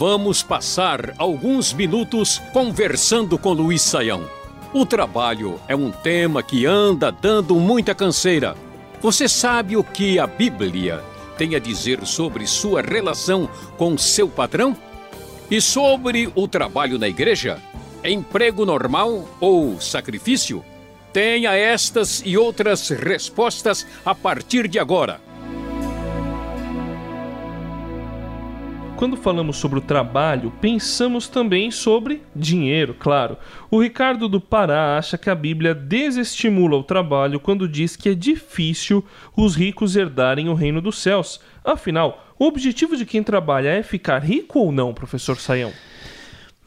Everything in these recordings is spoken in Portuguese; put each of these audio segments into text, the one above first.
Vamos passar alguns minutos conversando com Luiz Saião. O trabalho é um tema que anda dando muita canseira. Você sabe o que a Bíblia tem a dizer sobre sua relação com seu patrão? E sobre o trabalho na igreja? Emprego normal ou sacrifício? Tenha estas e outras respostas a partir de agora. Quando falamos sobre o trabalho, pensamos também sobre dinheiro, claro. O Ricardo do Pará acha que a Bíblia desestimula o trabalho quando diz que é difícil os ricos herdarem o reino dos céus. Afinal, o objetivo de quem trabalha é ficar rico ou não, professor Saião?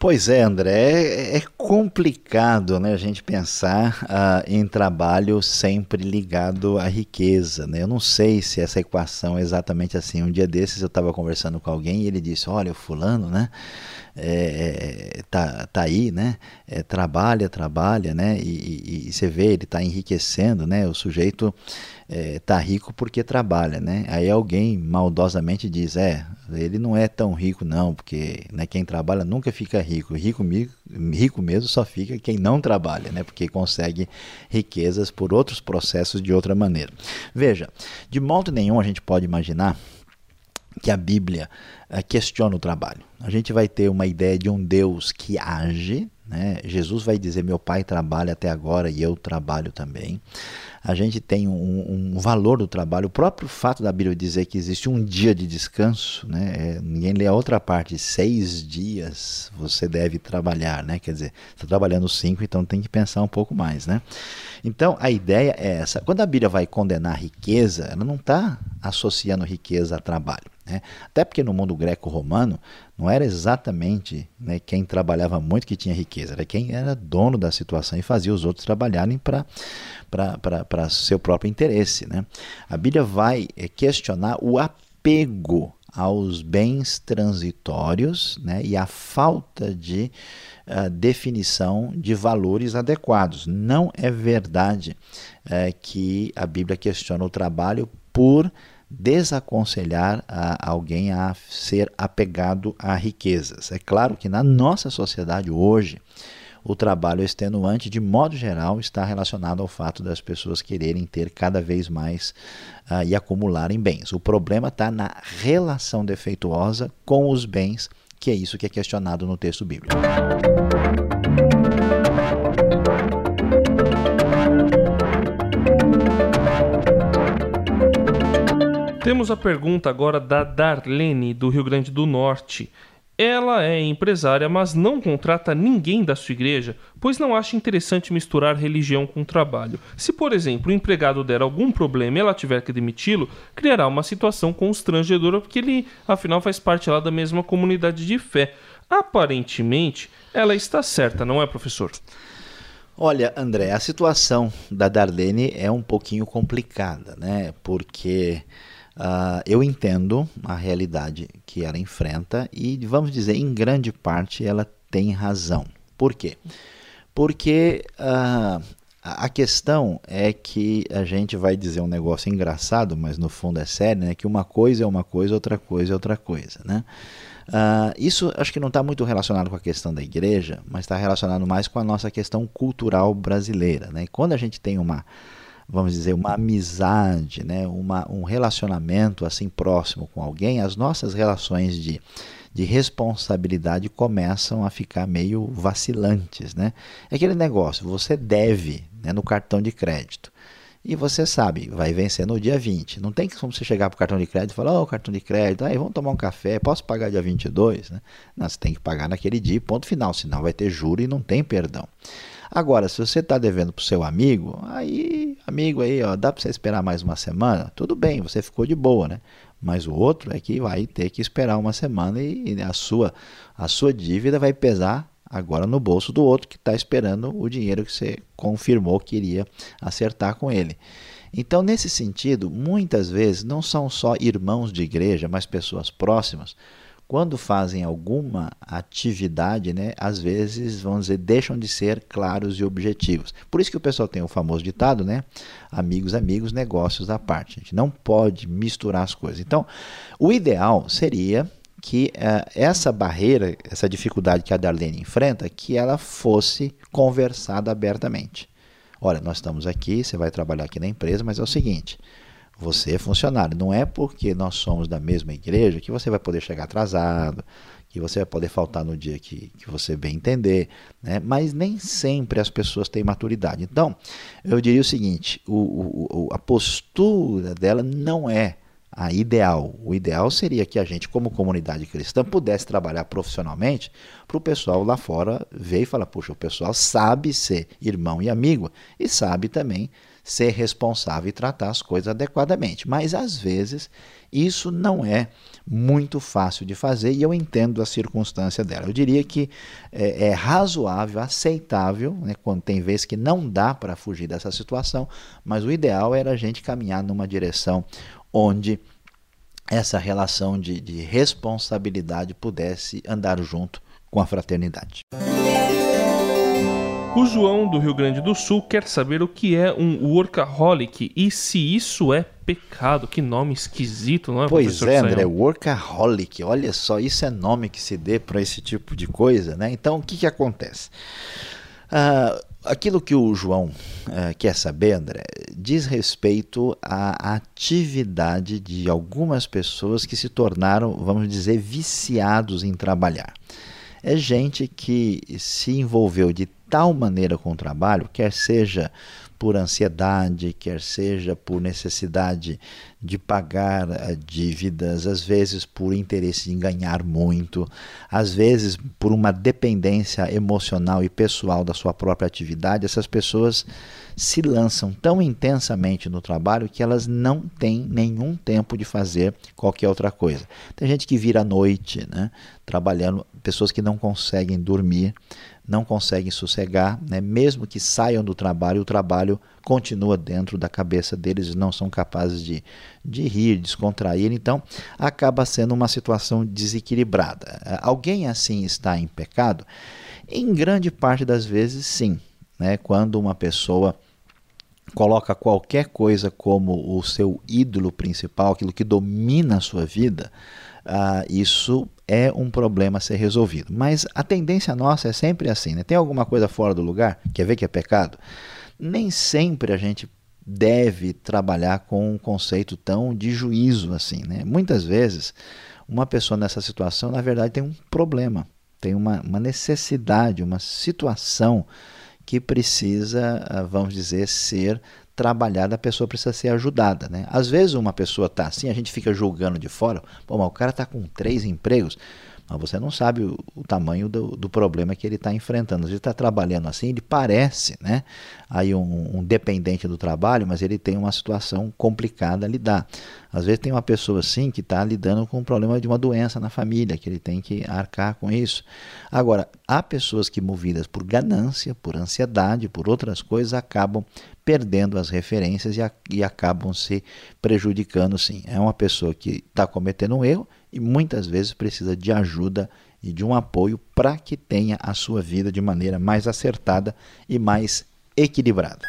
Pois é, André, é, é complicado né, a gente pensar uh, em trabalho sempre ligado à riqueza. Né? Eu não sei se essa equação é exatamente assim. Um dia desses eu estava conversando com alguém e ele disse: Olha, o fulano, né? É, é tá, tá aí, né? É, trabalha, trabalha, né? E, e, e você vê, ele está enriquecendo, né? O sujeito é, tá rico porque trabalha, né? Aí alguém maldosamente diz, é, ele não é tão rico não, porque né, quem trabalha nunca fica rico. Rico, rico mesmo só fica quem não trabalha, né? Porque consegue riquezas por outros processos de outra maneira. Veja, de modo nenhum a gente pode imaginar que a Bíblia uh, questiona o trabalho. A gente vai ter uma ideia de um Deus que age, né? Jesus vai dizer: Meu pai trabalha até agora e eu trabalho também a gente tem um, um, valor do trabalho. O próprio fato da Bíblia dizer que existe um dia de descanso, né? É, ninguém lê a outra parte, seis dias você deve trabalhar, né? Quer dizer, está trabalhando cinco, então tem que pensar um pouco mais, né? Então a ideia é essa. Quando a Bíblia vai condenar a riqueza, ela não está associando riqueza a trabalho. Né? Até porque no mundo greco-romano não era exatamente né, quem trabalhava muito que tinha riqueza, era quem era dono da situação e fazia os outros trabalharem para seu próprio interesse. Né? A Bíblia vai eh, questionar o apego aos bens transitórios né, e a falta de uh, definição de valores adequados. Não é verdade uh, que a Bíblia questiona o trabalho por desaconselhar a alguém a ser apegado a riquezas. É claro que na nossa sociedade hoje, o trabalho extenuante, de modo geral, está relacionado ao fato das pessoas quererem ter cada vez mais uh, e acumularem bens. O problema está na relação defeituosa com os bens, que é isso que é questionado no texto bíblico. Temos a pergunta agora da Darlene, do Rio Grande do Norte. Ela é empresária, mas não contrata ninguém da sua igreja, pois não acha interessante misturar religião com trabalho. Se, por exemplo, o empregado der algum problema e ela tiver que demiti-lo, criará uma situação constrangedora, porque ele, afinal, faz parte lá da mesma comunidade de fé. Aparentemente, ela está certa, não é, professor? Olha, André, a situação da Darlene é um pouquinho complicada, né? Porque Uh, eu entendo a realidade que ela enfrenta e, vamos dizer, em grande parte ela tem razão. Por quê? Porque uh, a questão é que a gente vai dizer um negócio engraçado, mas no fundo é sério, né? Que uma coisa é uma coisa, outra coisa é outra coisa, né? Uh, isso acho que não está muito relacionado com a questão da igreja, mas está relacionado mais com a nossa questão cultural brasileira, né? Quando a gente tem uma vamos dizer, uma amizade, né, uma, um relacionamento assim próximo com alguém, as nossas relações de, de responsabilidade começam a ficar meio vacilantes. Né? É aquele negócio, você deve né, no cartão de crédito. E você sabe, vai vencer no dia 20. Não tem como você chegar para o cartão de crédito e falar, ô oh, cartão de crédito, aí vamos tomar um café, posso pagar dia 22? Né? Não, você tem que pagar naquele dia, ponto final, senão vai ter juro e não tem perdão. Agora, se você está devendo para o seu amigo, aí, amigo aí, ó, dá para você esperar mais uma semana? Tudo bem, você ficou de boa, né? Mas o outro é que vai ter que esperar uma semana e, a sua, a sua dívida vai pesar agora no bolso do outro que está esperando o dinheiro que você confirmou que iria acertar com ele. Então, nesse sentido, muitas vezes não são só irmãos de igreja, mas pessoas próximas quando fazem alguma atividade, né, às vezes, vamos dizer, deixam de ser claros e objetivos. Por isso que o pessoal tem o famoso ditado, né? Amigos, amigos, negócios à parte. A gente não pode misturar as coisas. Então, o ideal seria que uh, essa barreira, essa dificuldade que a Darlene enfrenta, que ela fosse conversada abertamente. Olha, nós estamos aqui, você vai trabalhar aqui na empresa, mas é o seguinte: você é funcionário. Não é porque nós somos da mesma igreja que você vai poder chegar atrasado, que você vai poder faltar no dia que, que você bem entender. Né? Mas nem sempre as pessoas têm maturidade. Então, eu diria o seguinte: o, o, a postura dela não é a ideal. O ideal seria que a gente, como comunidade cristã, pudesse trabalhar profissionalmente para o pessoal lá fora ver e falar: puxa, o pessoal sabe ser irmão e amigo e sabe também ser responsável e tratar as coisas adequadamente. Mas às vezes isso não é muito fácil de fazer e eu entendo a circunstância dela. Eu diria que é, é razoável, aceitável, né, quando tem vezes que não dá para fugir dessa situação, mas o ideal era a gente caminhar numa direção onde essa relação de, de responsabilidade pudesse andar junto com a fraternidade. O João do Rio Grande do Sul quer saber o que é um workaholic e se isso é pecado. Que nome esquisito, não é? Pois é, André, workaholic. Olha só, isso é nome que se dê para esse tipo de coisa, né? Então, o que, que acontece? Uh, aquilo que o João uh, quer saber, André, diz respeito à atividade de algumas pessoas que se tornaram, vamos dizer, viciados em trabalhar. É gente que se envolveu de tal maneira com o trabalho, quer seja por ansiedade, quer seja por necessidade de pagar eh, dívidas, às vezes por interesse em ganhar muito, às vezes por uma dependência emocional e pessoal da sua própria atividade, essas pessoas se lançam tão intensamente no trabalho que elas não têm nenhum tempo de fazer qualquer outra coisa. Tem gente que vira à noite, né, trabalhando, pessoas que não conseguem dormir, não conseguem sossegar, né? mesmo que saiam do trabalho, o trabalho continua dentro da cabeça deles, não são capazes de, de rir, descontrair, então acaba sendo uma situação desequilibrada. Alguém assim está em pecado? Em grande parte das vezes, sim. Né? Quando uma pessoa coloca qualquer coisa como o seu ídolo principal, aquilo que domina a sua vida, uh, isso é um problema a ser resolvido. Mas a tendência nossa é sempre assim, né? Tem alguma coisa fora do lugar? Quer ver que é pecado? Nem sempre a gente deve trabalhar com um conceito tão de juízo assim, né? Muitas vezes, uma pessoa nessa situação, na verdade, tem um problema, tem uma, uma necessidade, uma situação que precisa, ah, vamos dizer, ser trabalhada, a pessoa precisa ser ajudada. Né? Às vezes uma pessoa está assim, a gente fica julgando de fora, Pô, mas o cara está com três empregos, mas você não sabe o, o tamanho do, do, problema que ele está enfrentando. Ele está trabalhando assim, ele parece né, aí um, um, dependente do trabalho, mas ele tem uma situação complicada a lidar. Às vezes tem uma pessoa assim que está lidando com um problema de uma doença na família, que ele tem que arcar com isso. Agora, há pessoas que, movidas por ganância, por ansiedade, por outras coisas, acabam perdendo as referências e, a, e acabam se prejudicando sim. É uma pessoa que está cometendo um erro e muitas vezes precisa de ajuda e de um apoio para que tenha a sua vida de maneira mais acertada e mais equilibrada.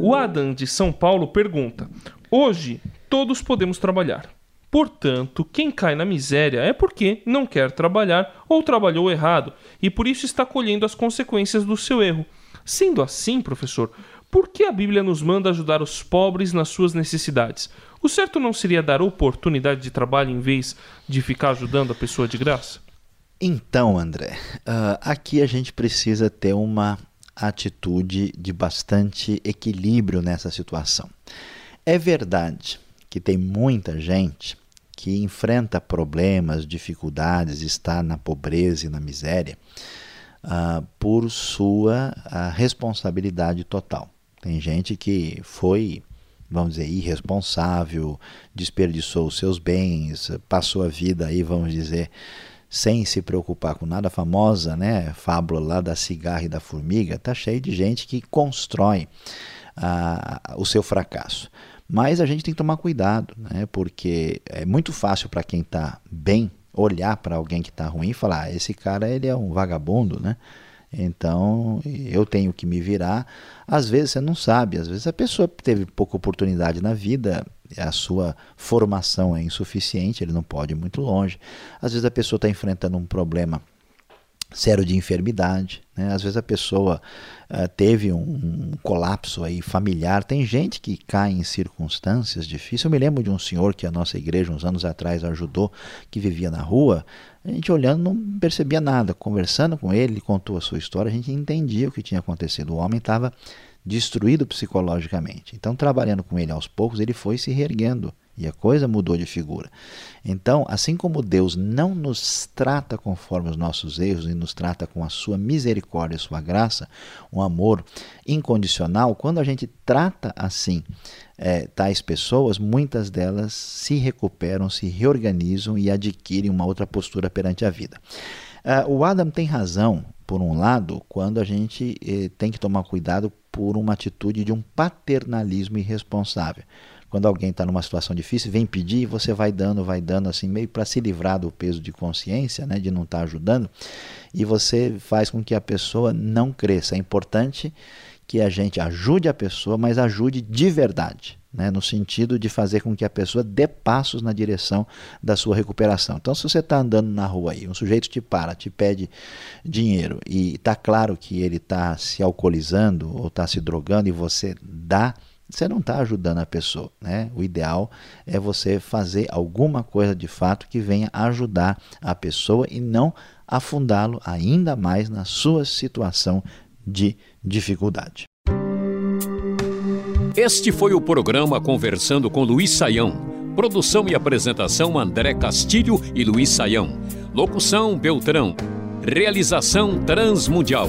O Adam de São Paulo pergunta: Hoje todos podemos trabalhar. Portanto, quem cai na miséria é porque não quer trabalhar ou trabalhou errado e por isso está colhendo as consequências do seu erro. Sendo assim, professor, por que a Bíblia nos manda ajudar os pobres nas suas necessidades? O certo não seria dar oportunidade de trabalho em vez de ficar ajudando a pessoa de graça? Então, André, uh, aqui a gente precisa ter uma atitude de bastante equilíbrio nessa situação. É verdade que tem muita gente que enfrenta problemas, dificuldades, está na pobreza e na miséria uh, por sua uh, responsabilidade total. Tem gente que foi, vamos dizer, irresponsável, desperdiçou os seus bens, passou a vida aí, vamos dizer, sem se preocupar com nada. A famosa né, fábula lá da cigarra e da formiga está cheio de gente que constrói uh, o seu fracasso. Mas a gente tem que tomar cuidado, né? porque é muito fácil para quem está bem olhar para alguém que está ruim e falar: ah, esse cara ele é um vagabundo, né? Então eu tenho que me virar. Às vezes você não sabe, às vezes a pessoa teve pouca oportunidade na vida, a sua formação é insuficiente, ele não pode ir muito longe. Às vezes a pessoa está enfrentando um problema sério de enfermidade. Né? Às vezes a pessoa uh, teve um, um, colapso aí familiar. Tem gente que cai em circunstâncias difíceis. Eu me lembro de um senhor que a nossa igreja uns anos atrás ajudou, que vivia na rua. A gente olhando não percebia nada. Conversando com ele, ele contou a sua história, a gente entendia o que tinha acontecido. O homem estava destruído psicologicamente. Então, trabalhando com ele aos poucos, ele foi se reerguendo e a coisa mudou de figura. Então, assim como Deus não nos trata conforme os nossos erros e nos trata com a sua misericórdia e sua graça, um amor incondicional, quando a gente trata assim é, tais pessoas, muitas delas se recuperam, se reorganizam e adquirem uma outra postura perante a vida. Uh, o Adam tem razão, por um lado, quando a gente eh, tem que tomar cuidado por uma atitude de um paternalismo irresponsável. Quando alguém está numa situação difícil, vem pedir, você vai dando, vai dando, assim, meio para se livrar do peso de consciência, né, de não estar tá ajudando, e você faz com que a pessoa não cresça. É importante que a gente ajude a pessoa, mas ajude de verdade. Né, no sentido de fazer com que a pessoa dê passos na direção da sua recuperação. Então, se você está andando na rua aí, um sujeito te para, te pede dinheiro e está claro que ele está se alcoolizando ou está se drogando e você dá você não está ajudando a pessoa. Né? O ideal é você fazer alguma coisa de fato que venha ajudar a pessoa e não afundá-lo ainda mais na sua situação de dificuldade. Este foi o programa Conversando com Luiz Saião. Produção e apresentação André Castilho e Luiz Saião. Locução Beltrão. Realização Transmundial.